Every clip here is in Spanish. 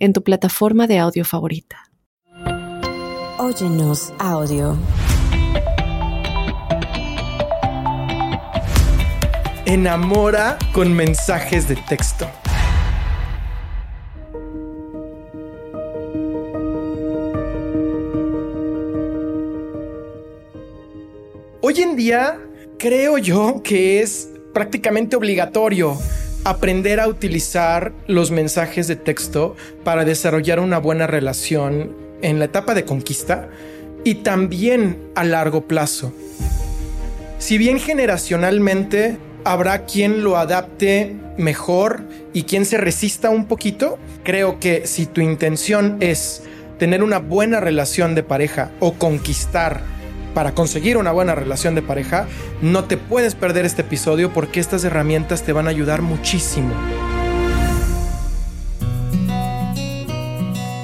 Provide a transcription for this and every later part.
en tu plataforma de audio favorita. Óyenos audio. Enamora con mensajes de texto. Hoy en día creo yo que es prácticamente obligatorio aprender a utilizar los mensajes de texto para desarrollar una buena relación en la etapa de conquista y también a largo plazo. Si bien generacionalmente habrá quien lo adapte mejor y quien se resista un poquito, creo que si tu intención es tener una buena relación de pareja o conquistar para conseguir una buena relación de pareja, no te puedes perder este episodio porque estas herramientas te van a ayudar muchísimo.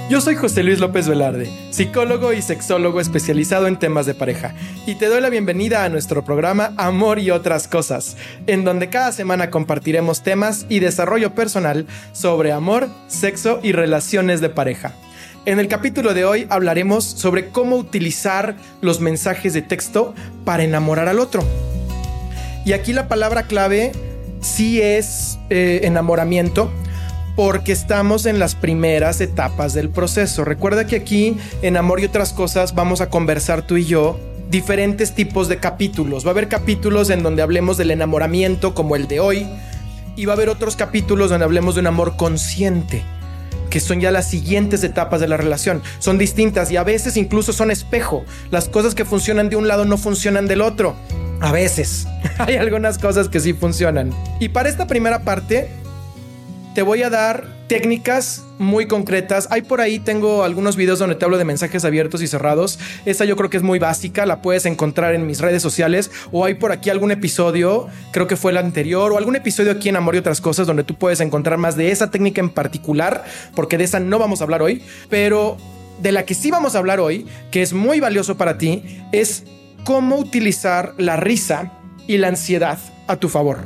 Yo soy José Luis López Velarde, psicólogo y sexólogo especializado en temas de pareja, y te doy la bienvenida a nuestro programa Amor y otras cosas, en donde cada semana compartiremos temas y desarrollo personal sobre amor, sexo y relaciones de pareja. En el capítulo de hoy hablaremos sobre cómo utilizar los mensajes de texto para enamorar al otro. Y aquí la palabra clave sí es eh, enamoramiento porque estamos en las primeras etapas del proceso. Recuerda que aquí en Amor y otras cosas vamos a conversar tú y yo diferentes tipos de capítulos. Va a haber capítulos en donde hablemos del enamoramiento como el de hoy y va a haber otros capítulos donde hablemos de un amor consciente que son ya las siguientes etapas de la relación. Son distintas y a veces incluso son espejo. Las cosas que funcionan de un lado no funcionan del otro. A veces. Hay algunas cosas que sí funcionan. Y para esta primera parte, te voy a dar técnicas muy concretas. Hay por ahí, tengo algunos videos donde te hablo de mensajes abiertos y cerrados. Esta yo creo que es muy básica, la puedes encontrar en mis redes sociales o hay por aquí algún episodio, creo que fue el anterior, o algún episodio aquí en Amor y otras cosas donde tú puedes encontrar más de esa técnica en particular, porque de esa no vamos a hablar hoy, pero de la que sí vamos a hablar hoy, que es muy valioso para ti, es cómo utilizar la risa y la ansiedad a tu favor.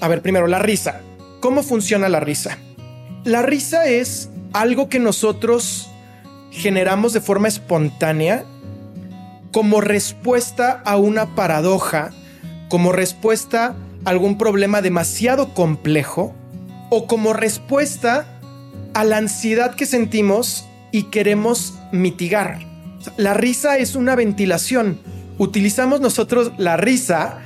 A ver, primero, la risa. ¿Cómo funciona la risa? La risa es algo que nosotros generamos de forma espontánea como respuesta a una paradoja, como respuesta a algún problema demasiado complejo o como respuesta a la ansiedad que sentimos y queremos mitigar. La risa es una ventilación. Utilizamos nosotros la risa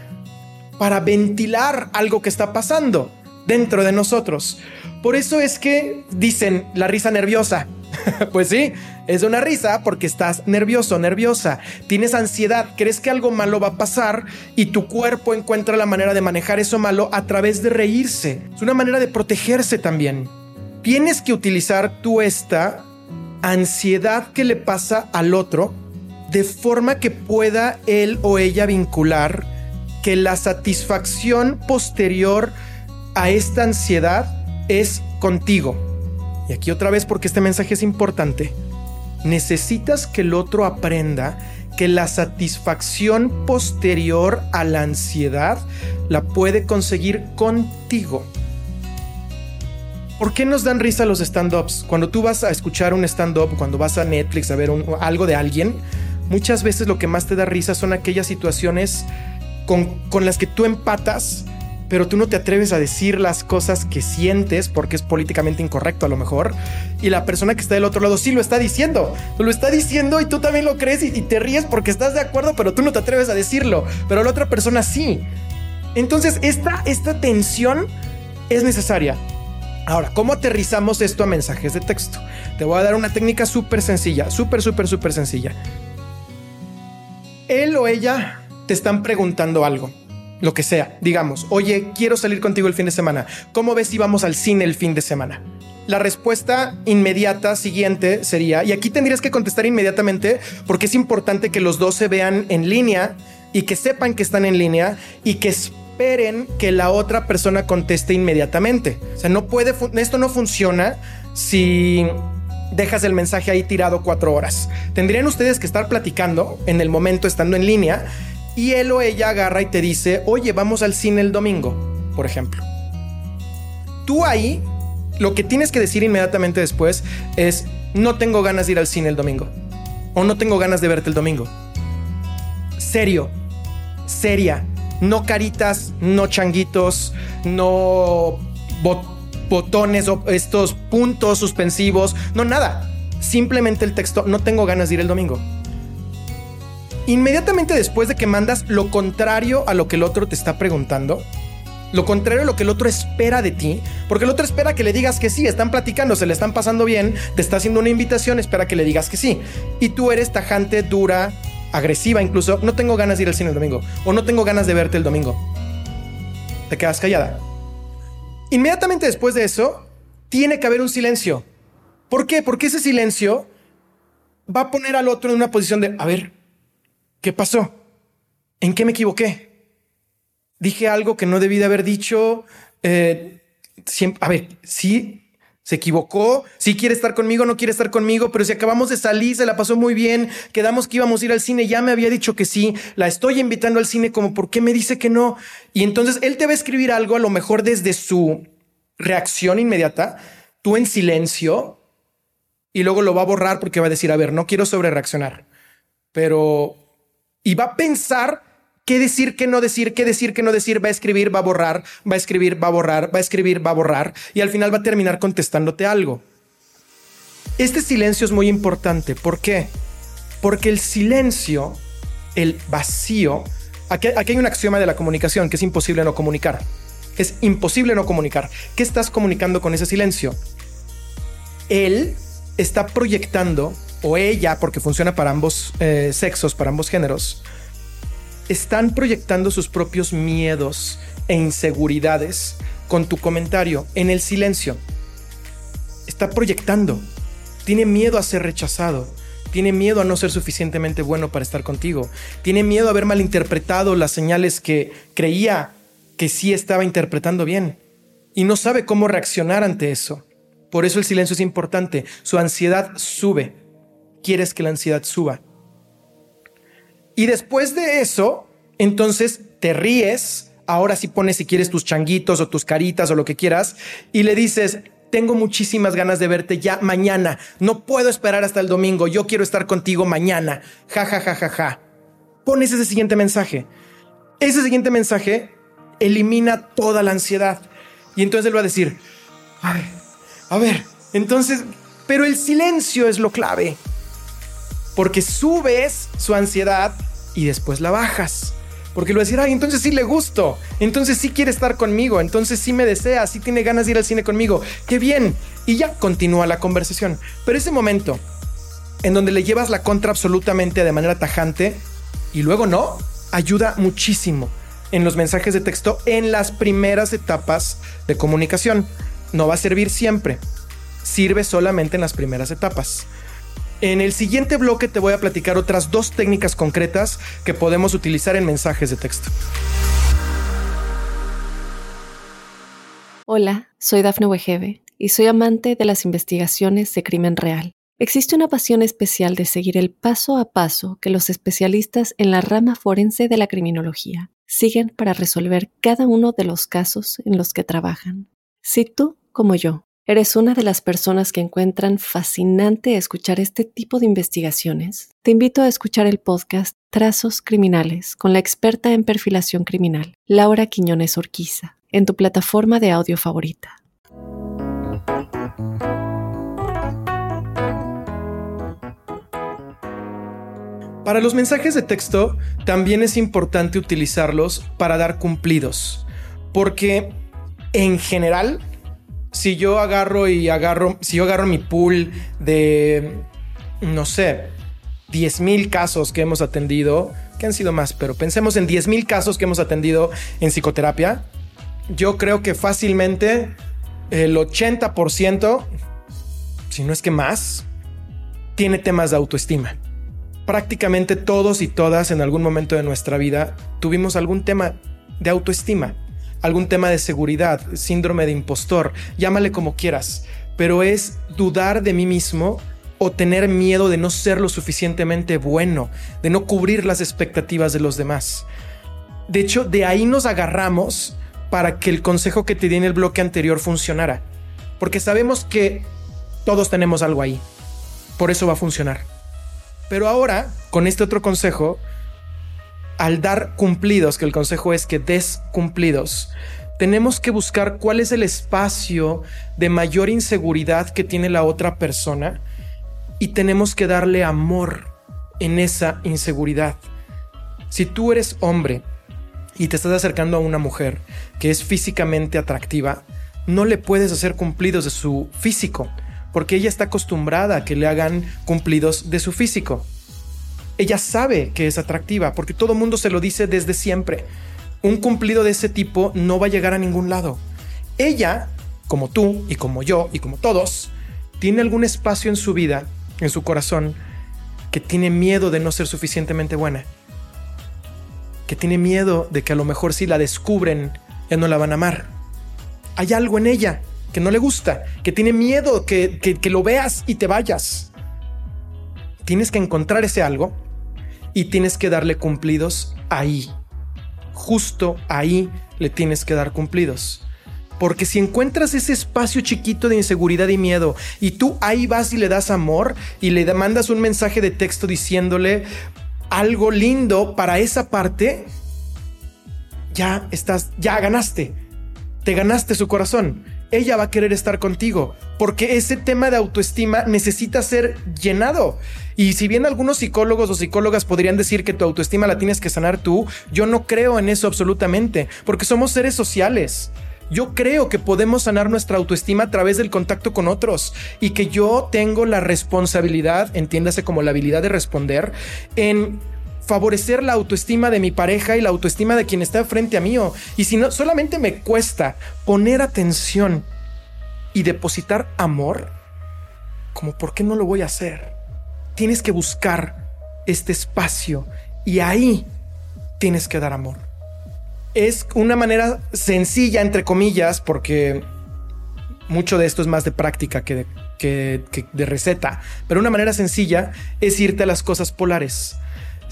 para ventilar algo que está pasando dentro de nosotros. Por eso es que dicen la risa nerviosa. pues sí, es una risa porque estás nervioso, nerviosa, tienes ansiedad, crees que algo malo va a pasar y tu cuerpo encuentra la manera de manejar eso malo a través de reírse. Es una manera de protegerse también. Tienes que utilizar tú esta ansiedad que le pasa al otro de forma que pueda él o ella vincular que la satisfacción posterior a esta ansiedad es contigo. Y aquí otra vez porque este mensaje es importante. Necesitas que el otro aprenda que la satisfacción posterior a la ansiedad la puede conseguir contigo. ¿Por qué nos dan risa los stand-ups? Cuando tú vas a escuchar un stand-up, cuando vas a Netflix a ver algo de alguien, muchas veces lo que más te da risa son aquellas situaciones con, las que tú empatas pero tú no te atreves a decir las cosas que sientes porque es políticamente incorrecto a lo mejor. Y la persona que está del otro lado sí lo está diciendo. Lo está diciendo y tú también lo crees y, te ríes porque estás de acuerdo, pero tú no te atreves a decirlo. Pero la otra persona sí. Entonces, esta, esta tensión es necesaria. Ahora, ¿cómo aterrizamos esto a mensajes de texto? Te voy a dar una técnica súper sencilla, súper, súper, súper sencilla. Él o ella te están preguntando algo lo que sea, digamos, oye, quiero salir contigo el fin de semana, ¿cómo ves si vamos al cine el fin de semana? la respuesta inmediata siguiente sería, y aquí tendrías que contestar inmediatamente porque es importante que los dos se vean en línea y que sepan que están en línea y que esperen que la otra persona conteste inmediatamente. O sea, no puede, esto no funciona si dejas el mensaje ahí tirado cuatro horas. Tendrían ustedes que estar platicando en el momento estando en línea y él o ella agarra y te dice, oye, vamos al cine el domingo, por ejemplo. Tú ahí, lo que tienes que decir inmediatamente después es, no tengo ganas de ir al cine el domingo. O no tengo ganas de verte el domingo. Serio, seria. No caritas, no changuitos, no botones o estos puntos suspensivos, no nada. Simplemente el texto, no tengo ganas de ir el domingo. Inmediatamente después de que mandas lo contrario a lo que el otro te está preguntando, lo contrario a lo que el otro espera de ti, porque el otro espera que le digas que sí, están platicando, se le están pasando bien, te está haciendo una invitación, espera que le digas que sí. Y tú eres tajante, dura, agresiva incluso, no tengo ganas de ir al cine el domingo, o no tengo ganas de verte el domingo. Te quedas callada. Inmediatamente después de eso, tiene que haber un silencio. ¿Por qué? Porque ese silencio va a poner al otro en una posición de, a ver, ¿Qué pasó? ¿En qué me equivoqué? Dije algo que no debí de haber dicho. Eh, a ver, sí, se equivocó, sí quiere estar conmigo, no quiere estar conmigo, pero si acabamos de salir, se la pasó muy bien, quedamos que íbamos a ir al cine, ya me había dicho que sí, la estoy invitando al cine como, ¿por qué me dice que no? Y entonces él te va a escribir algo, a lo mejor desde su reacción inmediata, tú en silencio, y luego lo va a borrar porque va a decir, a ver, no quiero sobre reaccionar, pero y va a pensar qué decir, qué no decir, qué decir, qué no decir, va a escribir, va a borrar, va a escribir, va a borrar, va a escribir, va a borrar y al final va a terminar contestándote algo. Este silencio es muy importante. ¿Por qué? Porque el silencio, el vacío, aquí, aquí hay un axioma de la comunicación que es imposible no comunicar. Es imposible no comunicar. ¿Qué estás comunicando con ese silencio? Él está proyectando o ella, porque funciona para ambos eh, sexos, para ambos géneros, están proyectando sus propios miedos e inseguridades con tu comentario en el silencio. Está proyectando. Tiene miedo a ser rechazado. Tiene miedo a no ser suficientemente bueno para estar contigo. Tiene miedo a haber malinterpretado las señales que creía que sí estaba interpretando bien. Y no sabe cómo reaccionar ante eso. Por eso el silencio es importante. Su ansiedad sube quieres que la ansiedad suba. Y después de eso, entonces te ríes, ahora sí pones si quieres tus changuitos o tus caritas o lo que quieras, y le dices, tengo muchísimas ganas de verte ya mañana, no puedo esperar hasta el domingo, yo quiero estar contigo mañana, ja, ja, ja, ja, ja. Pones ese siguiente mensaje. Ese siguiente mensaje elimina toda la ansiedad. Y entonces él va a decir, a ver, entonces, pero el silencio es lo clave porque subes su ansiedad y después la bajas. Porque lo decir, ay, entonces sí le gusto, entonces sí quiere estar conmigo, entonces sí me desea, sí tiene ganas de ir al cine conmigo, qué bien. Y ya continúa la conversación. Pero ese momento en donde le llevas la contra absolutamente de manera tajante y luego no, ayuda muchísimo en los mensajes de texto en las primeras etapas de comunicación. No va a servir siempre, sirve solamente en las primeras etapas. En el siguiente bloque te voy a platicar otras dos técnicas concretas que podemos utilizar en mensajes de texto. Hola, soy Dafne Wegebe y soy amante de las investigaciones de crimen real. Existe una pasión especial de seguir el paso a paso que los especialistas en la rama forense de la criminología siguen para resolver cada uno de los casos en los que trabajan. Si tú, como yo, ¿Eres una de las personas que encuentran fascinante escuchar este tipo de investigaciones? Te invito a escuchar el podcast Trazos Criminales con la experta en perfilación criminal, Laura Quiñones Orquiza, en tu plataforma de audio favorita. Para los mensajes de texto también es importante utilizarlos para dar cumplidos, porque en general si yo agarro y agarro, si yo agarro mi pool de, no sé, 10 mil casos que hemos atendido, que han sido más, pero pensemos en 10 mil casos que hemos atendido en psicoterapia, yo creo que fácilmente el 80%, si no es que más, tiene temas de autoestima. Prácticamente todos y todas en algún momento de nuestra vida tuvimos algún tema de autoestima, algún tema de seguridad, síndrome de impostor, llámale como quieras, pero es dudar de mí mismo o tener miedo de no ser lo suficientemente bueno, de no cubrir las expectativas de los demás. De hecho, de ahí nos agarramos para que el consejo que te di en el bloque anterior funcionara, porque sabemos que todos tenemos algo ahí, por eso va a funcionar. Pero ahora, con este otro consejo, al dar cumplidos, que el consejo es que des cumplidos, tenemos que buscar cuál es el espacio de mayor inseguridad que tiene la otra persona y tenemos que darle amor en esa inseguridad. Si tú eres hombre y te estás acercando a una mujer que es físicamente atractiva, no le puedes hacer cumplidos de su físico, porque ella está acostumbrada a que le hagan cumplidos de su físico. Ella sabe que es atractiva, porque todo mundo se lo dice desde siempre. Un cumplido de ese tipo no va a llegar a ningún lado. Ella, como tú y como yo y como todos, tiene algún espacio en su vida, en su corazón, que tiene miedo de no ser suficientemente buena. Que tiene miedo de que a lo mejor si la descubren, ya no la van a amar. Hay algo en ella que no le gusta, que tiene miedo que, que, lo veas y te vayas. Tienes que encontrar ese algo y tienes que darle cumplidos ahí. Justo ahí le tienes que dar cumplidos. Porque si encuentras ese espacio chiquito de inseguridad y miedo y tú ahí vas y le das amor y le mandas un mensaje de texto diciéndole algo lindo para esa parte, ya estás, ya ganaste. Te ganaste su corazón ella va a querer estar contigo, porque ese tema de autoestima necesita ser llenado. Y si bien algunos psicólogos o psicólogas podrían decir que tu autoestima la tienes que sanar tú, yo no creo en eso absolutamente, porque somos seres sociales. Yo creo que podemos sanar nuestra autoestima a través del contacto con otros y que yo tengo la responsabilidad, entiéndase como la habilidad de responder, en favorecer la autoestima de mi pareja y la autoestima de quien está frente a mí. Y si no, solamente me cuesta poner atención y depositar amor, como por qué no lo voy a hacer. Tienes que buscar este espacio y ahí tienes que dar amor. Es una manera sencilla, entre comillas, porque mucho de esto es más de práctica que de, receta, pero una manera sencilla es irte a las cosas polares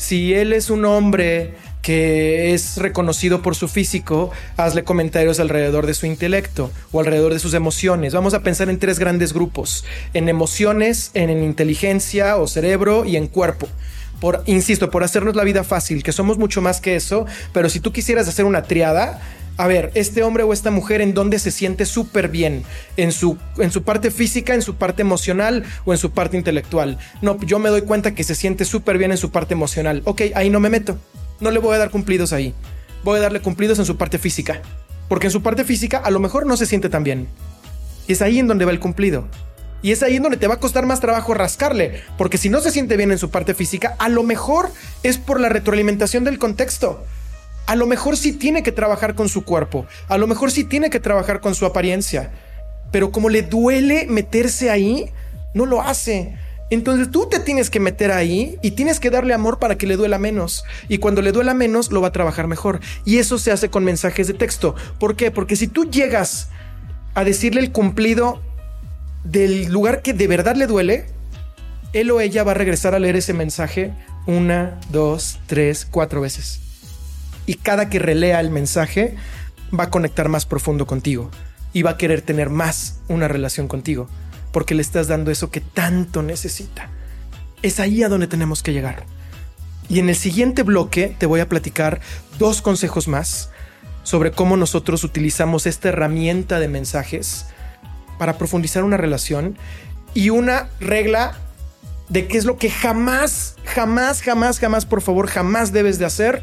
si él es un hombre que es reconocido por su físico, hazle comentarios alrededor de su intelecto o alrededor de sus emociones. Vamos a pensar en tres grandes grupos, en emociones, en, inteligencia o cerebro y en cuerpo. Por, insisto, por hacernos la vida fácil, que somos mucho más que eso, pero si tú quisieras hacer una triada, a ver, este hombre o esta mujer en dónde se siente súper bien, en su, en su parte física, en su parte emocional o en su parte intelectual. No, yo me doy cuenta que se siente súper bien en su parte emocional. Ok, ahí no me meto. No le voy a dar cumplidos ahí. Voy a darle cumplidos en su parte física. Porque en su parte física a lo mejor no se siente tan bien. Y es ahí en donde va el cumplido. Y es ahí en donde te va a costar más trabajo rascarle, porque si no se siente bien en su parte física, a lo mejor es por la retroalimentación del contexto a lo mejor sí tiene que trabajar con su cuerpo, a lo mejor sí tiene que trabajar con su apariencia, pero como le duele meterse ahí, no lo hace. Entonces tú te tienes que meter ahí y tienes que darle amor para que le duela menos. Y cuando le duela menos, lo va a trabajar mejor. Y eso se hace con mensajes de texto. ¿Por qué? Porque si tú llegas a decirle el cumplido del lugar que de verdad le duele, él o ella va a regresar a leer ese mensaje una, dos, tres, cuatro veces y cada que relea el mensaje va a conectar más profundo contigo y va a querer tener más una relación contigo porque le estás dando eso que tanto necesita. Es ahí a donde tenemos que llegar. Y en el siguiente bloque te voy a platicar dos consejos más sobre cómo nosotros utilizamos esta herramienta de mensajes para profundizar una relación y una regla de qué es lo que jamás, jamás, jamás, jamás, por favor, jamás debes de hacer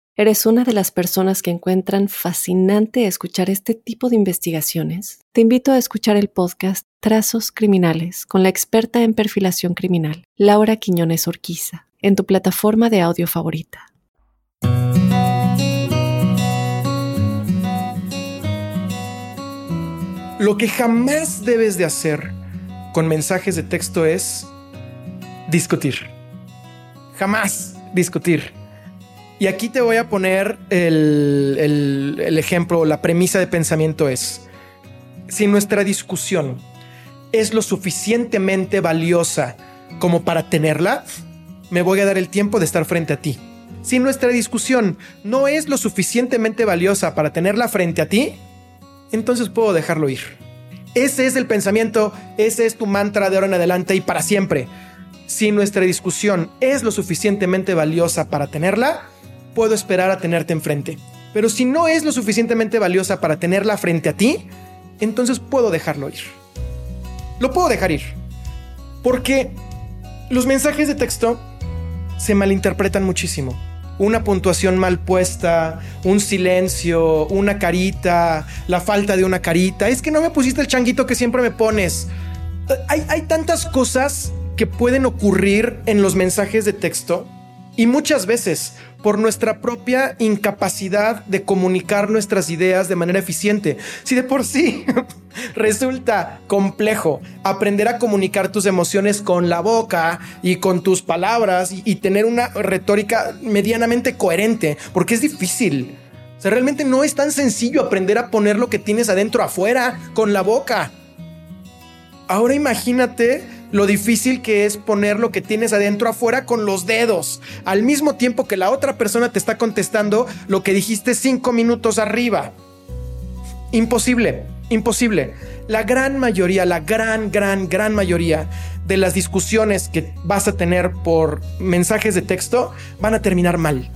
eres una de las personas que encuentran fascinante escuchar este tipo de investigaciones, te invito a escuchar el podcast Trazos Criminales con la experta en perfilación criminal, Laura Quiñones Orquiza, en tu plataforma de audio favorita. Lo que jamás debes de hacer con mensajes de texto es discutir. Jamás discutir. Y aquí te voy a poner el, el ejemplo, la premisa de pensamiento es, si nuestra discusión es lo suficientemente valiosa como para tenerla, me voy a dar el tiempo de estar frente a ti. Si nuestra discusión no es lo suficientemente valiosa para tenerla frente a ti, entonces puedo dejarlo ir. Ese es el pensamiento, ese es tu mantra de ahora en adelante y para siempre. Si nuestra discusión es lo suficientemente valiosa para tenerla, puedo esperar a tenerte enfrente. Pero si no es lo suficientemente valiosa para tenerla frente a ti, entonces puedo dejarlo ir. Lo puedo dejar ir. Porque los mensajes de texto se malinterpretan muchísimo una puntuación mal puesta, un silencio, una carita, la falta de una carita. Es que no me pusiste el changuito que siempre me pones. Hay, hay tantas cosas que pueden ocurrir en los mensajes de texto y muchas veces por nuestra propia incapacidad de comunicar nuestras ideas de manera eficiente. Si de por sí resulta complejo aprender a comunicar tus emociones con la boca y con tus palabras y, tener una retórica medianamente coherente, porque es difícil. O sea, realmente no es tan sencillo aprender a poner lo que tienes adentro afuera con la boca. Ahora imagínate lo difícil que es poner lo que tienes adentro afuera con los dedos, al mismo tiempo que la otra persona te está contestando lo que dijiste cinco minutos arriba. Imposible, imposible. La gran mayoría, la gran, gran, gran mayoría de las discusiones que vas a tener por mensajes de texto van a terminar mal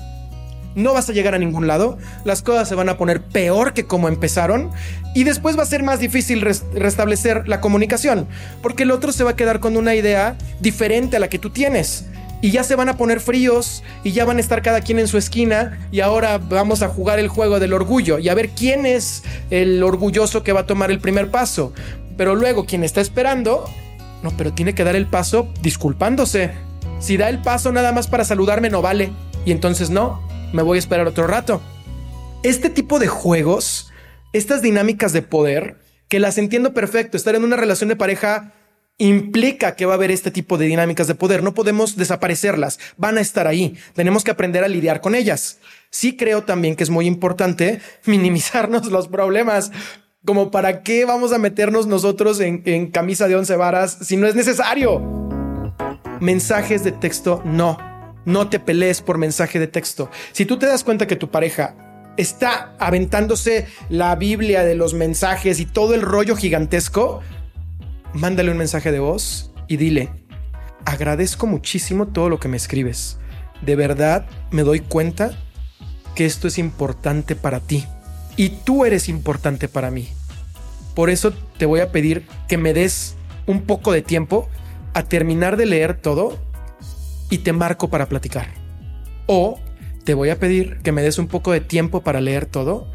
no vas a llegar a ningún lado, las cosas se van a poner peor que como empezaron y después va a ser más difícil restablecer la comunicación, porque el otro se va a quedar con una idea diferente a la que tú tienes. Y ya se van a poner fríos y ya van a estar cada quien en su esquina y ahora vamos a jugar el juego del orgullo y a ver quién es el orgulloso que va a tomar el primer paso. Pero luego quien está esperando, no, pero tiene que dar el paso disculpándose. Si da el paso nada más para saludarme no vale. Y entonces no, me voy a esperar otro rato. Este tipo de juegos, estas dinámicas de poder, que las entiendo perfecto, estar en una relación de pareja implica que va a haber este tipo de dinámicas de poder. No podemos desaparecerlas, van a estar ahí. Tenemos que aprender a lidiar con ellas. Sí creo también que es muy importante minimizarnos los problemas. Como para qué vamos a meternos nosotros en, en camisa de once varas si no es necesario. Mensajes de texto no no te pelees por mensaje de texto. Si tú te das cuenta que tu pareja está aventándose la Biblia de los mensajes y todo el rollo gigantesco, mándale un mensaje de voz y dile, agradezco muchísimo todo lo que me escribes. De verdad me doy cuenta que esto es importante para ti y tú eres importante para mí. Por eso te voy a pedir que me des un poco de tiempo a terminar de leer todo y te marco para platicar. O te voy a pedir que me des un poco de tiempo para leer todo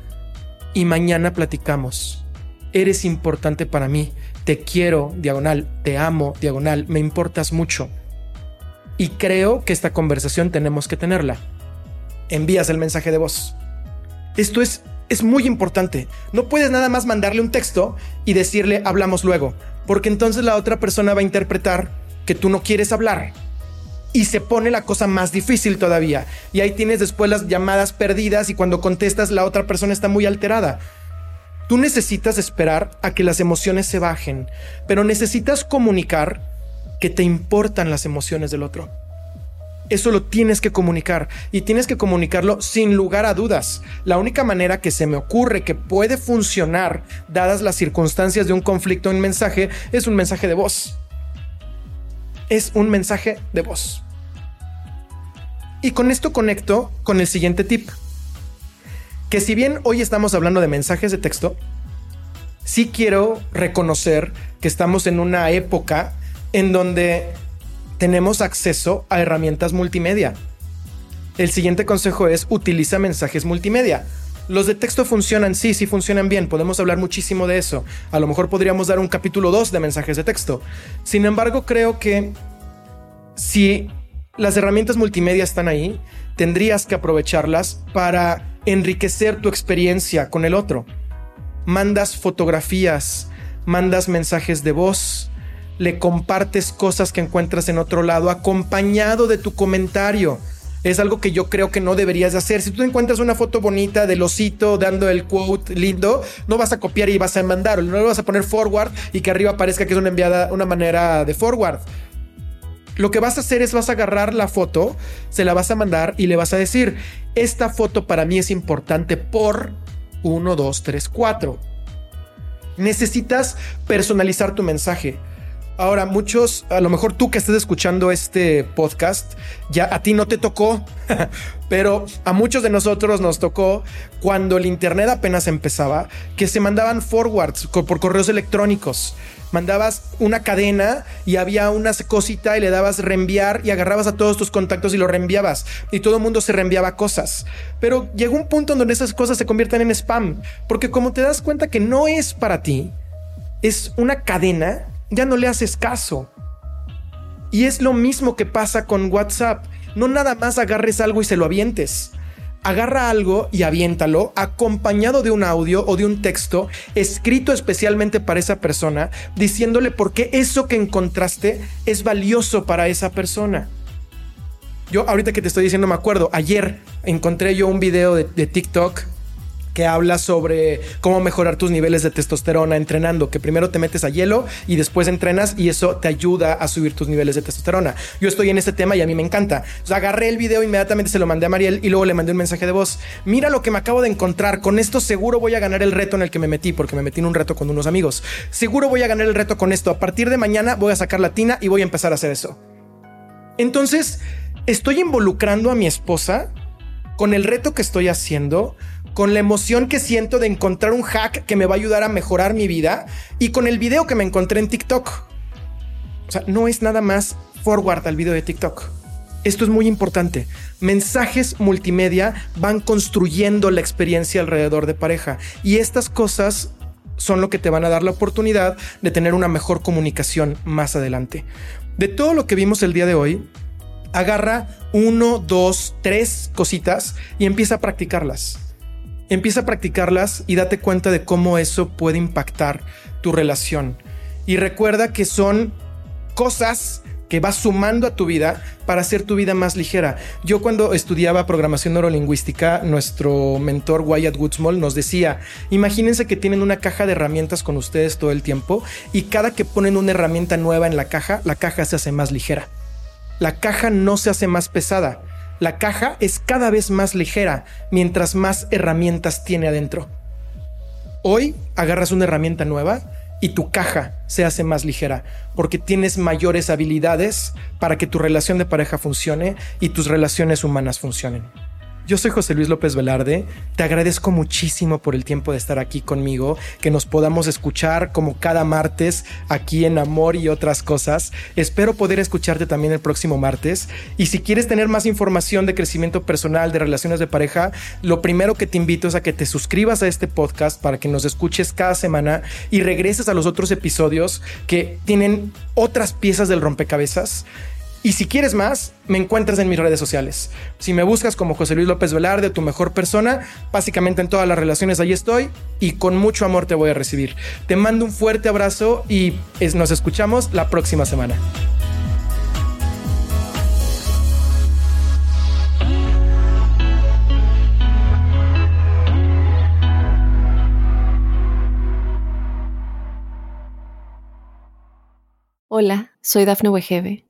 y mañana platicamos. Eres importante para mí. Te quiero, diagonal. Te amo, diagonal. Me importas mucho. Y creo que esta conversación tenemos que tenerla. Envías el mensaje de voz. Esto es, es muy importante. No puedes nada más mandarle un texto y decirle hablamos luego, porque entonces la otra persona va a interpretar que tú no quieres hablar y se pone la cosa más difícil todavía. Y ahí tienes después las llamadas perdidas y cuando contestas la otra persona está muy alterada. Tú necesitas esperar a que las emociones se bajen, pero necesitas comunicar que te importan las emociones del otro. Eso lo tienes que comunicar y tienes que comunicarlo sin lugar a dudas. La única manera que se me ocurre que puede funcionar, dadas las circunstancias de un conflicto en mensaje, es un mensaje de voz es un mensaje de voz. Y con esto conecto con el siguiente tip. que si bien hoy estamos hablando de mensajes de texto, sí quiero reconocer que estamos en una época en donde tenemos acceso a herramientas multimedia. El siguiente consejo es utiliza mensajes multimedia. Los de texto funcionan, sí, sí funcionan bien, podemos hablar muchísimo de eso. A lo mejor podríamos dar un capítulo 2 de mensajes de texto. Sin embargo, creo que si las herramientas multimedia están ahí, tendrías que aprovecharlas para enriquecer tu experiencia con el otro. Mandas fotografías, mandas mensajes de voz, le compartes cosas que encuentras en otro lado acompañado de tu comentario es algo que yo creo que no deberías de hacer. Si tú encuentras una foto bonita del osito dando el quote lindo, no vas a copiar y vas a mandar, no lo vas a poner forward y que arriba aparezca que es una enviada, una manera de forward. Lo que vas a hacer es vas a agarrar la foto, se la vas a mandar y le vas a decir, esta foto para mí es importante por 1, 2, 3, 4. Necesitas personalizar tu mensaje. Ahora, muchos, a lo mejor tú que estés escuchando este podcast, ya a ti no te tocó, pero a muchos de nosotros nos tocó cuando el Internet apenas empezaba, que se mandaban forwards por correos electrónicos. Mandabas una cadena y había una cosita y le dabas reenviar y agarrabas a todos tus contactos y lo reenviabas. Y todo el mundo se reenviaba cosas. Pero llegó un punto en donde esas cosas se convierten en spam. Porque como te das cuenta que no es para ti, es una cadena ya no le haces caso. Y es lo mismo que pasa con WhatsApp. No nada más agarres algo y se lo avientes. Agarra algo y aviéntalo acompañado de un audio o de un texto escrito especialmente para esa persona, diciéndole por qué eso que encontraste es valioso para esa persona. Yo ahorita que te estoy diciendo me acuerdo, ayer encontré yo un video de, de TikTok que habla sobre cómo mejorar tus niveles de testosterona entrenando, que primero te metes a hielo y después entrenas y eso te ayuda a subir tus niveles de testosterona. Yo estoy en este tema y a mí me encanta. Agarré el video, inmediatamente se lo mandé a Mariel y luego le mandé un mensaje de voz. Mira lo que me acabo de encontrar. Con esto seguro voy a ganar el reto en el que me metí, porque me metí en un reto con unos amigos. Seguro voy a ganar el reto con esto. A partir de mañana voy a sacar la tina y voy a empezar a hacer eso. Entonces, estoy involucrando a mi esposa con el reto que estoy haciendo, con la emoción que siento de encontrar un hack que me va a ayudar a mejorar mi vida y con el video que me encontré en TikTok. O sea, no es nada más forward al video de TikTok. Esto es muy importante. Mensajes multimedia van construyendo la experiencia alrededor de pareja y estas cosas son lo que te van a dar la oportunidad de tener una mejor comunicación más adelante. De todo lo que vimos el día de hoy, agarra uno, dos, tres cositas y empieza a practicarlas. Empieza a practicarlas y date cuenta de cómo eso puede impactar tu relación. Y recuerda que son cosas que vas sumando a tu vida para hacer tu vida más ligera. Yo cuando estudiaba programación neurolingüística, nuestro mentor Wyatt Woodsmall nos decía, imagínense que tienen una caja de herramientas con ustedes todo el tiempo y cada que ponen una herramienta nueva en la caja, la caja se hace más ligera. La caja no se hace más pesada, la caja es cada vez más ligera mientras más herramientas tiene adentro. Hoy agarras una herramienta nueva y tu caja se hace más ligera porque tienes mayores habilidades para que tu relación de pareja funcione y tus relaciones humanas funcionen. Yo soy José Luis López Velarde. Te agradezco muchísimo por el tiempo de estar aquí conmigo, que nos podamos escuchar como cada martes aquí en Amor y otras cosas. Espero poder escucharte también el próximo martes. Y si quieres tener más información de crecimiento personal, de relaciones de pareja, lo primero que te invito es a que te suscribas a este podcast para que nos escuches cada semana y regreses a los otros episodios que tienen otras piezas del rompecabezas y si quieres más, me encuentras en mis redes sociales. Si me buscas como José Luis López Velarde, tu mejor persona, básicamente en todas las relaciones ahí estoy y con mucho amor te voy a recibir. Te mando un fuerte abrazo y nos escuchamos la próxima semana. Hola, soy Dafne Wegebe